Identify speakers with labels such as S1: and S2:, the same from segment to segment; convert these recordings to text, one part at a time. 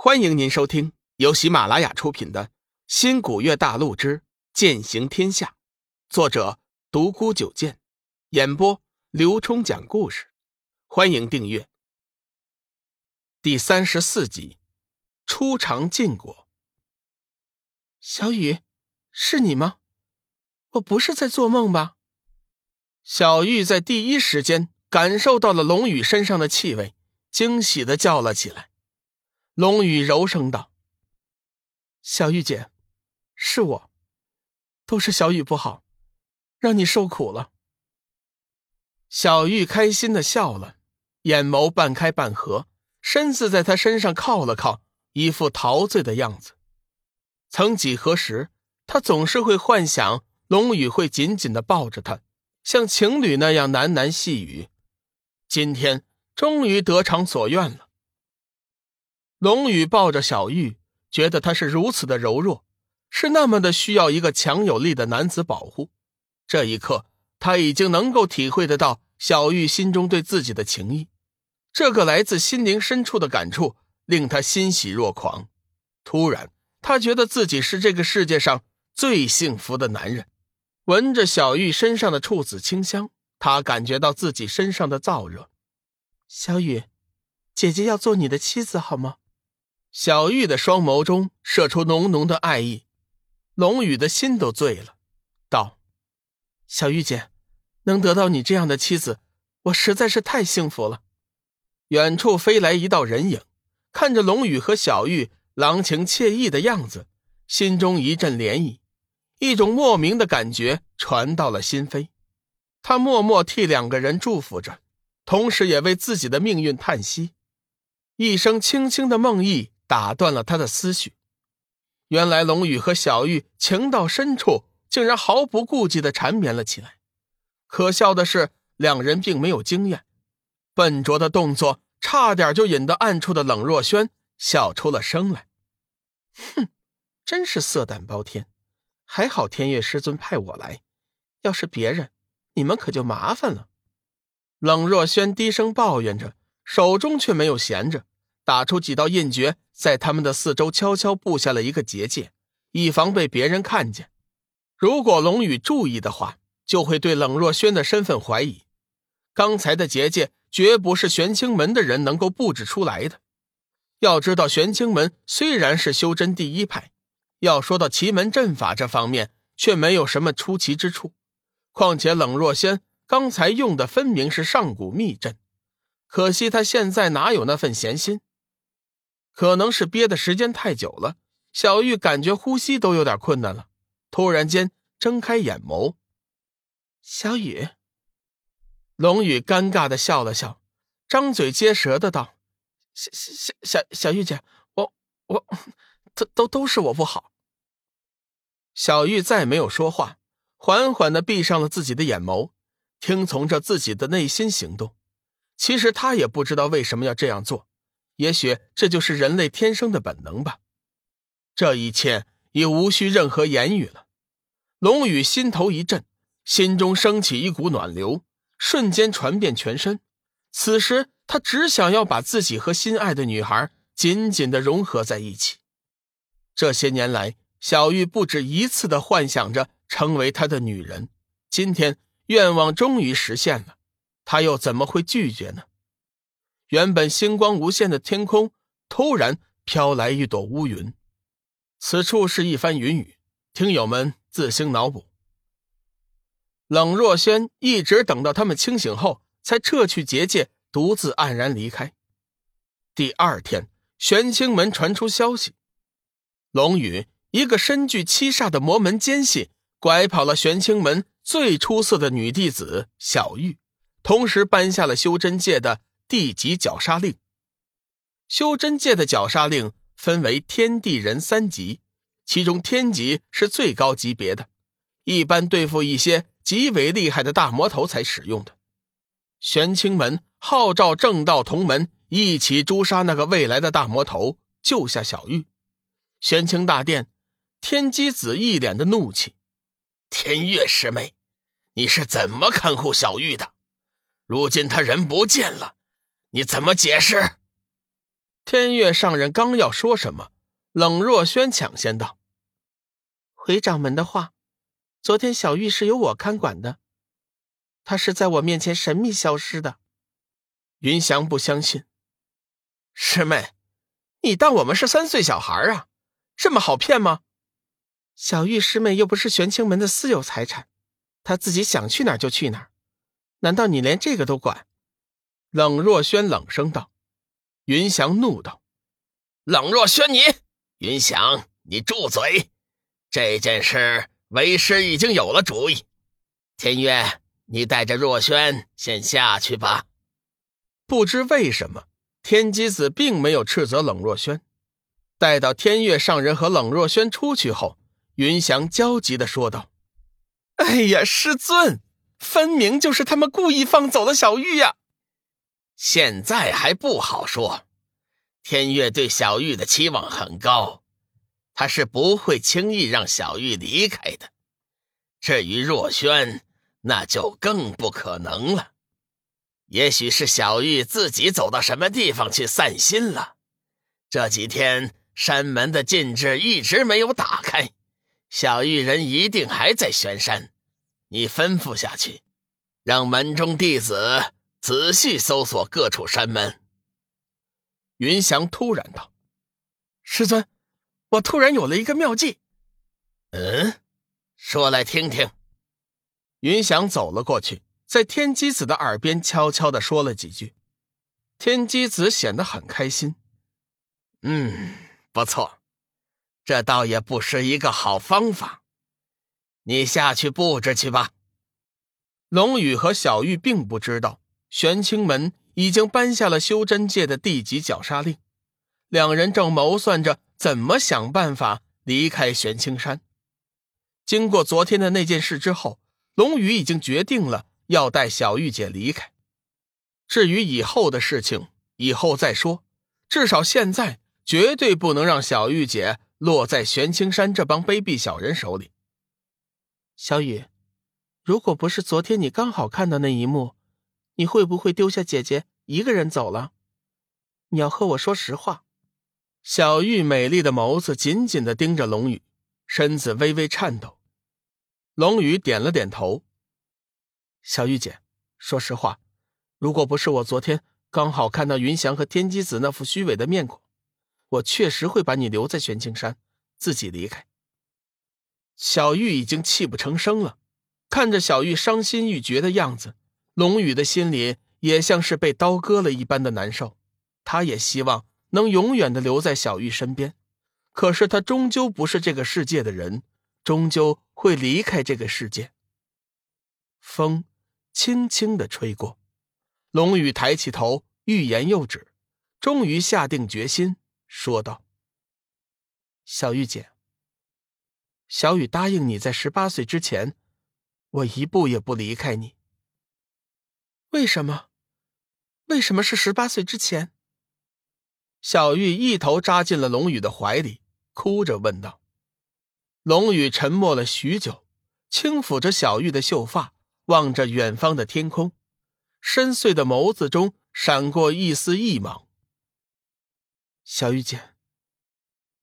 S1: 欢迎您收听由喜马拉雅出品的《新古月大陆之剑行天下》，作者独孤九剑，演播刘冲讲故事。欢迎订阅。第三十四集，初尝禁果。
S2: 小雨，是你吗？我不是在做梦吧？
S1: 小玉在第一时间感受到了龙宇身上的气味，惊喜的叫了起来。龙宇柔声道：“
S2: 小玉姐，是我，都是小雨不好，让你受苦了。”
S1: 小玉开心的笑了，眼眸半开半合，身子在他身上靠了靠，一副陶醉的样子。曾几何时，他总是会幻想龙宇会紧紧的抱着他，像情侣那样喃喃细语。今天终于得偿所愿了。龙宇抱着小玉，觉得她是如此的柔弱，是那么的需要一个强有力的男子保护。这一刻，他已经能够体会得到小玉心中对自己的情谊。这个来自心灵深处的感触，令他欣喜若狂。突然，他觉得自己是这个世界上最幸福的男人。闻着小玉身上的处子清香，他感觉到自己身上的燥热。
S2: 小雨，姐姐要做你的妻子，好吗？
S1: 小玉的双眸中射出浓浓的爱意，龙宇的心都醉了，道：“
S2: 小玉姐，能得到你这样的妻子，我实在是太幸福了。”
S1: 远处飞来一道人影，看着龙宇和小玉郎情妾意的样子，心中一阵涟漪，一种莫名的感觉传到了心扉。他默默替两个人祝福着，同时也为自己的命运叹息。一声轻轻的梦呓。打断了他的思绪。原来龙宇和小玉情到深处，竟然毫不顾忌的缠绵了起来。可笑的是，两人并没有经验，笨拙的动作差点就引得暗处的冷若轩笑出了声来。
S2: 哼，真是色胆包天！还好天月师尊派我来，要是别人，你们可就麻烦了。
S1: 冷若轩低声抱怨着，手中却没有闲着。打出几道印诀，在他们的四周悄悄布下了一个结界，以防被别人看见。如果龙宇注意的话，就会对冷若轩的身份怀疑。刚才的结界绝不是玄清门的人能够布置出来的。要知道，玄清门虽然是修真第一派，要说到奇门阵法这方面，却没有什么出奇之处。况且冷若轩刚才用的分明是上古秘阵，可惜他现在哪有那份闲心。可能是憋的时间太久了，小玉感觉呼吸都有点困难了。突然间睁开眼眸，
S2: 小雨，
S1: 龙宇尴尬的笑了笑，张嘴结舌的道：“
S2: 小小小小玉姐，我我，都都都是我不好。”
S1: 小玉再没有说话，缓缓的闭上了自己的眼眸，听从着自己的内心行动。其实她也不知道为什么要这样做。也许这就是人类天生的本能吧。这一切已无需任何言语了。龙宇心头一震，心中升起一股暖流，瞬间传遍全身。此时他只想要把自己和心爱的女孩紧紧的融合在一起。这些年来，小玉不止一次的幻想着成为他的女人。今天愿望终于实现了，他又怎么会拒绝呢？原本星光无限的天空，突然飘来一朵乌云。此处是一番云雨，听友们自行脑补。冷若轩一直等到他们清醒后，才撤去结界，独自黯然离开。第二天，玄清门传出消息，龙宇一个身具七煞的魔门奸细，拐跑了玄清门最出色的女弟子小玉，同时颁下了修真界的。地级绞杀令，修真界的绞杀令分为天地人三级，其中天级是最高级别的，一般对付一些极为厉害的大魔头才使用的。玄清门号召正道同门一起诛杀那个未来的大魔头，救下小玉。玄清大殿，天机子一脸的怒气：“
S3: 天月师妹，你是怎么看护小玉的？如今他人不见了。”你怎么解释？
S1: 天月上人刚要说什么，冷若轩抢先道：“
S2: 回掌门的话，昨天小玉是由我看管的，她是在我面前神秘消失的。”
S1: 云翔不相信，师妹，你当我们是三岁小孩啊？这么好骗吗？
S2: 小玉师妹又不是玄清门的私有财产，她自己想去哪儿就去哪儿，难道你连这个都管？
S1: 冷若轩冷声道。云翔怒道：“
S3: 冷若轩，你云翔，你住嘴！这件事为师已经有了主意。天月，你带着若轩先下去吧。”
S1: 不知为什么，天机子并没有斥责冷若轩。待到天月上人和冷若轩出去后，云翔焦急的说道：“
S2: 哎呀，师尊，分明就是他们故意放走了小玉呀！
S3: 现在还不好说。天月对小玉的期望很高，他是不会轻易让小玉离开的。至于若轩，那就更不可能了。也许是小玉自己走到什么地方去散心了。这几天。”山门的禁制一直没有打开，小玉人一定还在玄山。你吩咐下去，让门中弟子仔细搜索各处山门。
S1: 云翔突然道：“
S2: 师尊，我突然有了一个妙计。”
S3: 嗯，说来听听。
S1: 云翔走了过去，在天机子的耳边悄悄的说了几句。天机子显得很开心。
S3: 嗯。不错，这倒也不失一个好方法。你下去布置去吧。
S1: 龙宇和小玉并不知道玄清门已经颁下了修真界的地级绞杀令，两人正谋算着怎么想办法离开玄清山。经过昨天的那件事之后，龙宇已经决定了要带小玉姐离开。至于以后的事情，以后再说。至少现在。绝对不能让小玉姐落在玄青山这帮卑鄙小人手里。
S2: 小雨，如果不是昨天你刚好看到那一幕，你会不会丢下姐姐一个人走了？你要和我说实话。
S1: 小玉美丽的眸子紧紧的盯着龙宇，身子微微颤抖。龙宇点了点头。
S2: 小玉姐，说实话，如果不是我昨天刚好看到云翔和天机子那副虚伪的面孔。我确实会把你留在玄青山，自己离开。
S1: 小玉已经泣不成声了，看着小玉伤心欲绝的样子，龙宇的心里也像是被刀割了一般的难受。他也希望能永远的留在小玉身边，可是他终究不是这个世界的人，终究会离开这个世界。风轻轻的吹过，龙宇抬起头，欲言又止，终于下定决心。说道：“
S2: 小玉姐，小雨答应你在十八岁之前，我一步也不离开你。为什么？为什么是十八岁之前？”
S1: 小玉一头扎进了龙宇的怀里，哭着问道。龙宇沉默了许久，轻抚着小玉的秀发，望着远方的天空，深邃的眸子中闪过一丝异芒。
S2: 小玉姐，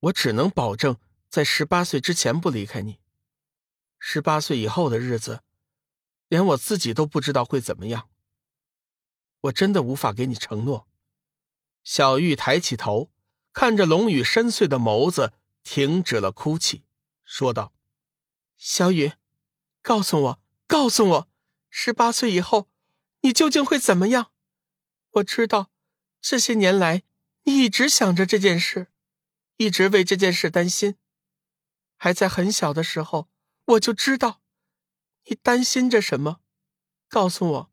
S2: 我只能保证在十八岁之前不离开你。十八岁以后的日子，连我自己都不知道会怎么样。我真的无法给你承诺。
S1: 小玉抬起头，看着龙宇深邃的眸子，停止了哭泣，说道：“
S2: 小雨，告诉我，告诉我，十八岁以后，你究竟会怎么样？我知道，这些年来。”你一直想着这件事，一直为这件事担心。还在很小的时候，我就知道你担心着什么。告诉我，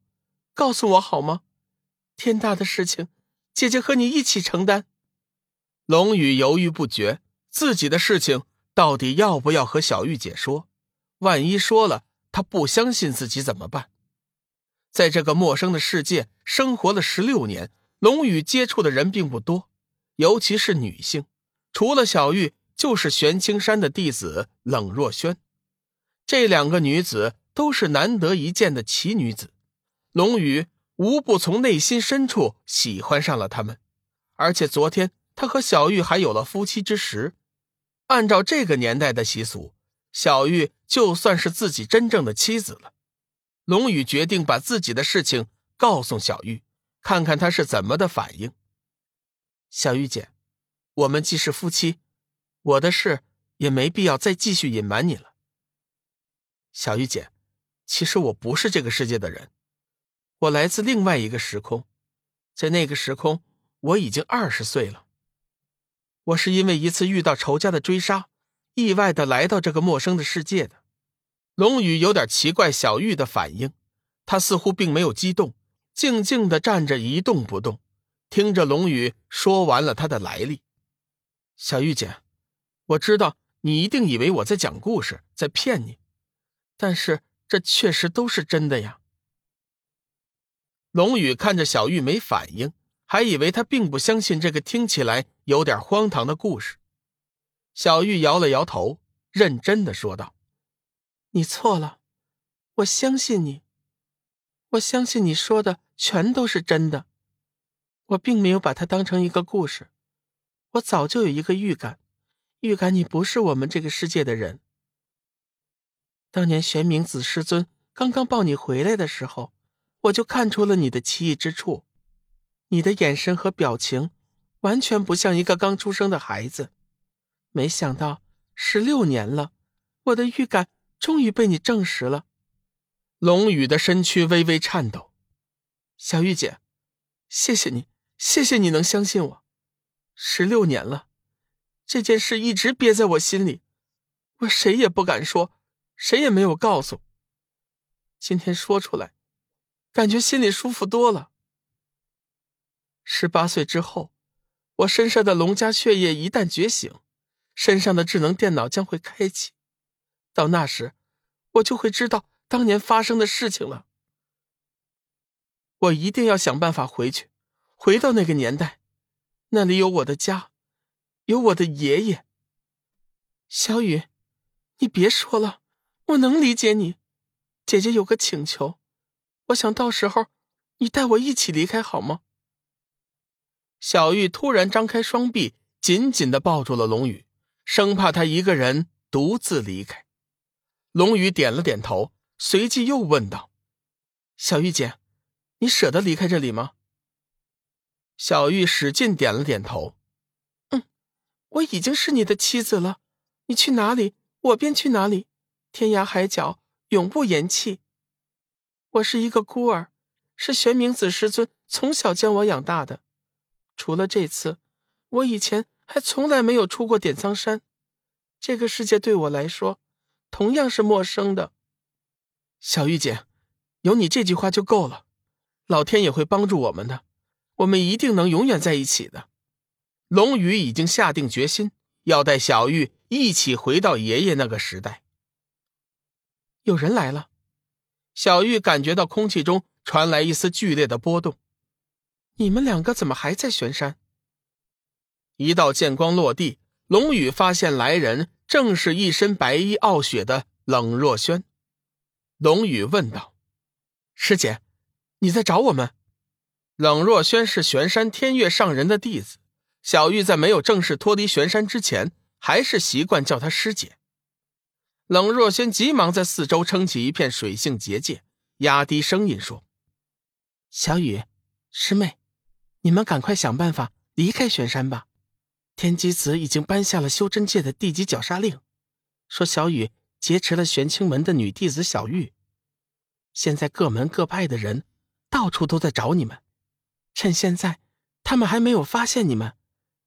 S2: 告诉我好吗？天大的事情，姐姐和你一起承担。
S1: 龙宇犹豫不决，自己的事情到底要不要和小玉姐说？万一说了，他不相信自己怎么办？在这个陌生的世界生活了十六年。龙宇接触的人并不多，尤其是女性，除了小玉，就是玄青山的弟子冷若萱。这两个女子都是难得一见的奇女子，龙宇无不从内心深处喜欢上了他们，而且昨天他和小玉还有了夫妻之实。按照这个年代的习俗，小玉就算是自己真正的妻子了。龙宇决定把自己的事情告诉小玉，看看她是怎么的反应。小玉姐，我们既是夫妻，我的事也没必要再继续隐瞒你了。小玉姐，其实我不是这个世界的人，我来自另外一个时空，在那个时空我已经二十岁了。我是因为一次遇到仇家的追杀，意外的来到这个陌生的世界的。龙宇有点奇怪小玉的反应，他似乎并没有激动，静静的站着一动不动，听着龙宇说完了他的来历。小玉姐，我知道你一定以为我在讲故事，在骗你。但是这确实都是真的呀。龙宇看着小玉没反应，还以为他并不相信这个听起来有点荒唐的故事。小玉摇了摇头，认真的说道：“
S2: 你错了，我相信你，我相信你说的全都是真的。我并没有把它当成一个故事，我早就有一个预感，预感你不是我们这个世界的人。”当年玄冥子师尊刚刚抱你回来的时候，我就看出了你的奇异之处。你的眼神和表情，完全不像一个刚出生的孩子。没想到十六年了，我的预感终于被你证实了。
S1: 龙宇的身躯微微颤抖。
S2: 小玉姐，谢谢你，谢谢你能相信我。十六年了，这件事一直憋在我心里，我谁也不敢说。谁也没有告诉。今天说出来，感觉心里舒服多了。十八岁之后，我身上的龙家血液一旦觉醒，身上的智能电脑将会开启。到那时，我就会知道当年发生的事情了。我一定要想办法回去，回到那个年代，那里有我的家，有我的爷爷。小雨，你别说了。我能理解你，姐姐有个请求，我想到时候你带我一起离开好吗？
S1: 小玉突然张开双臂，紧紧的抱住了龙宇，生怕他一个人独自离开。龙宇点了点头，随即又问道：“
S2: 小玉姐，你舍得离开这里吗？”
S1: 小玉使劲点了点头：“
S2: 嗯，我已经是你的妻子了，你去哪里，我便去哪里。”天涯海角，永不言弃。我是一个孤儿，是玄冥子师尊从小将我养大的。除了这次，我以前还从来没有出过点苍山。这个世界对我来说，同样是陌生的。
S1: 小玉姐，有你这句话就够了。老天也会帮助我们的，我们一定能永远在一起的。龙宇已经下定决心，要带小玉一起回到爷爷那个时代。
S2: 有人来了，
S1: 小玉感觉到空气中传来一丝剧烈的波动。
S2: 你们两个怎么还在玄山？
S1: 一道剑光落地，龙宇发现来人正是一身白衣傲雪的冷若轩。龙宇问道：“师姐，你在找我们？”冷若轩是玄山天月上人的弟子，小玉在没有正式脱离玄山之前，还是习惯叫她师姐。冷若轩急忙在四周撑起一片水性结界，压低声音说：“
S2: 小雨，师妹，你们赶快想办法离开玄山吧。天机子已经颁下了修真界的地级绞杀令，说小雨劫持了玄清门的女弟子小玉。现在各门各派的人到处都在找你们，趁现在他们还没有发现你们，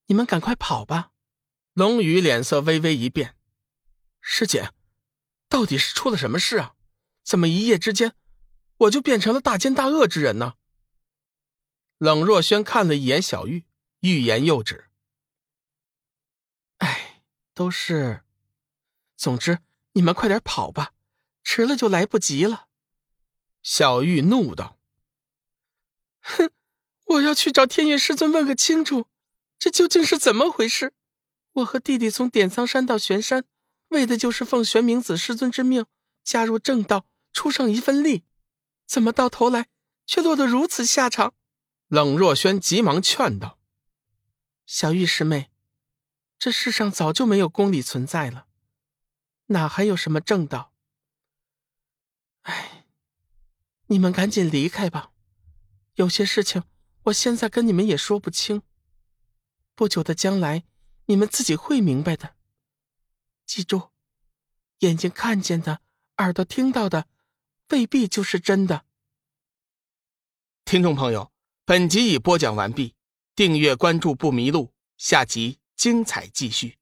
S2: 你们赶快跑吧。”
S1: 龙宇脸色微微一变：“师姐。”到底是出了什么事啊？怎么一夜之间我就变成了大奸大恶之人呢？冷若轩看了一眼小玉，欲言又止。
S2: 哎，都是……总之，你们快点跑吧，迟了就来不及了。
S1: 小玉怒道：“
S2: 哼，我要去找天月师尊问个清楚，这究竟是怎么回事？我和弟弟从点苍山到玄山。”为的就是奉玄冥子师尊之命加入正道，出上一份力，怎么到头来却落得如此下场？
S1: 冷若轩急忙劝道：“
S2: 小玉师妹，这世上早就没有公理存在了，哪还有什么正道？哎，你们赶紧离开吧，有些事情我现在跟你们也说不清。不久的将来，你们自己会明白的。记住，眼睛看见的，耳朵听到的，未必就是真的。
S1: 听众朋友，本集已播讲完毕，订阅关注不迷路，下集精彩继续。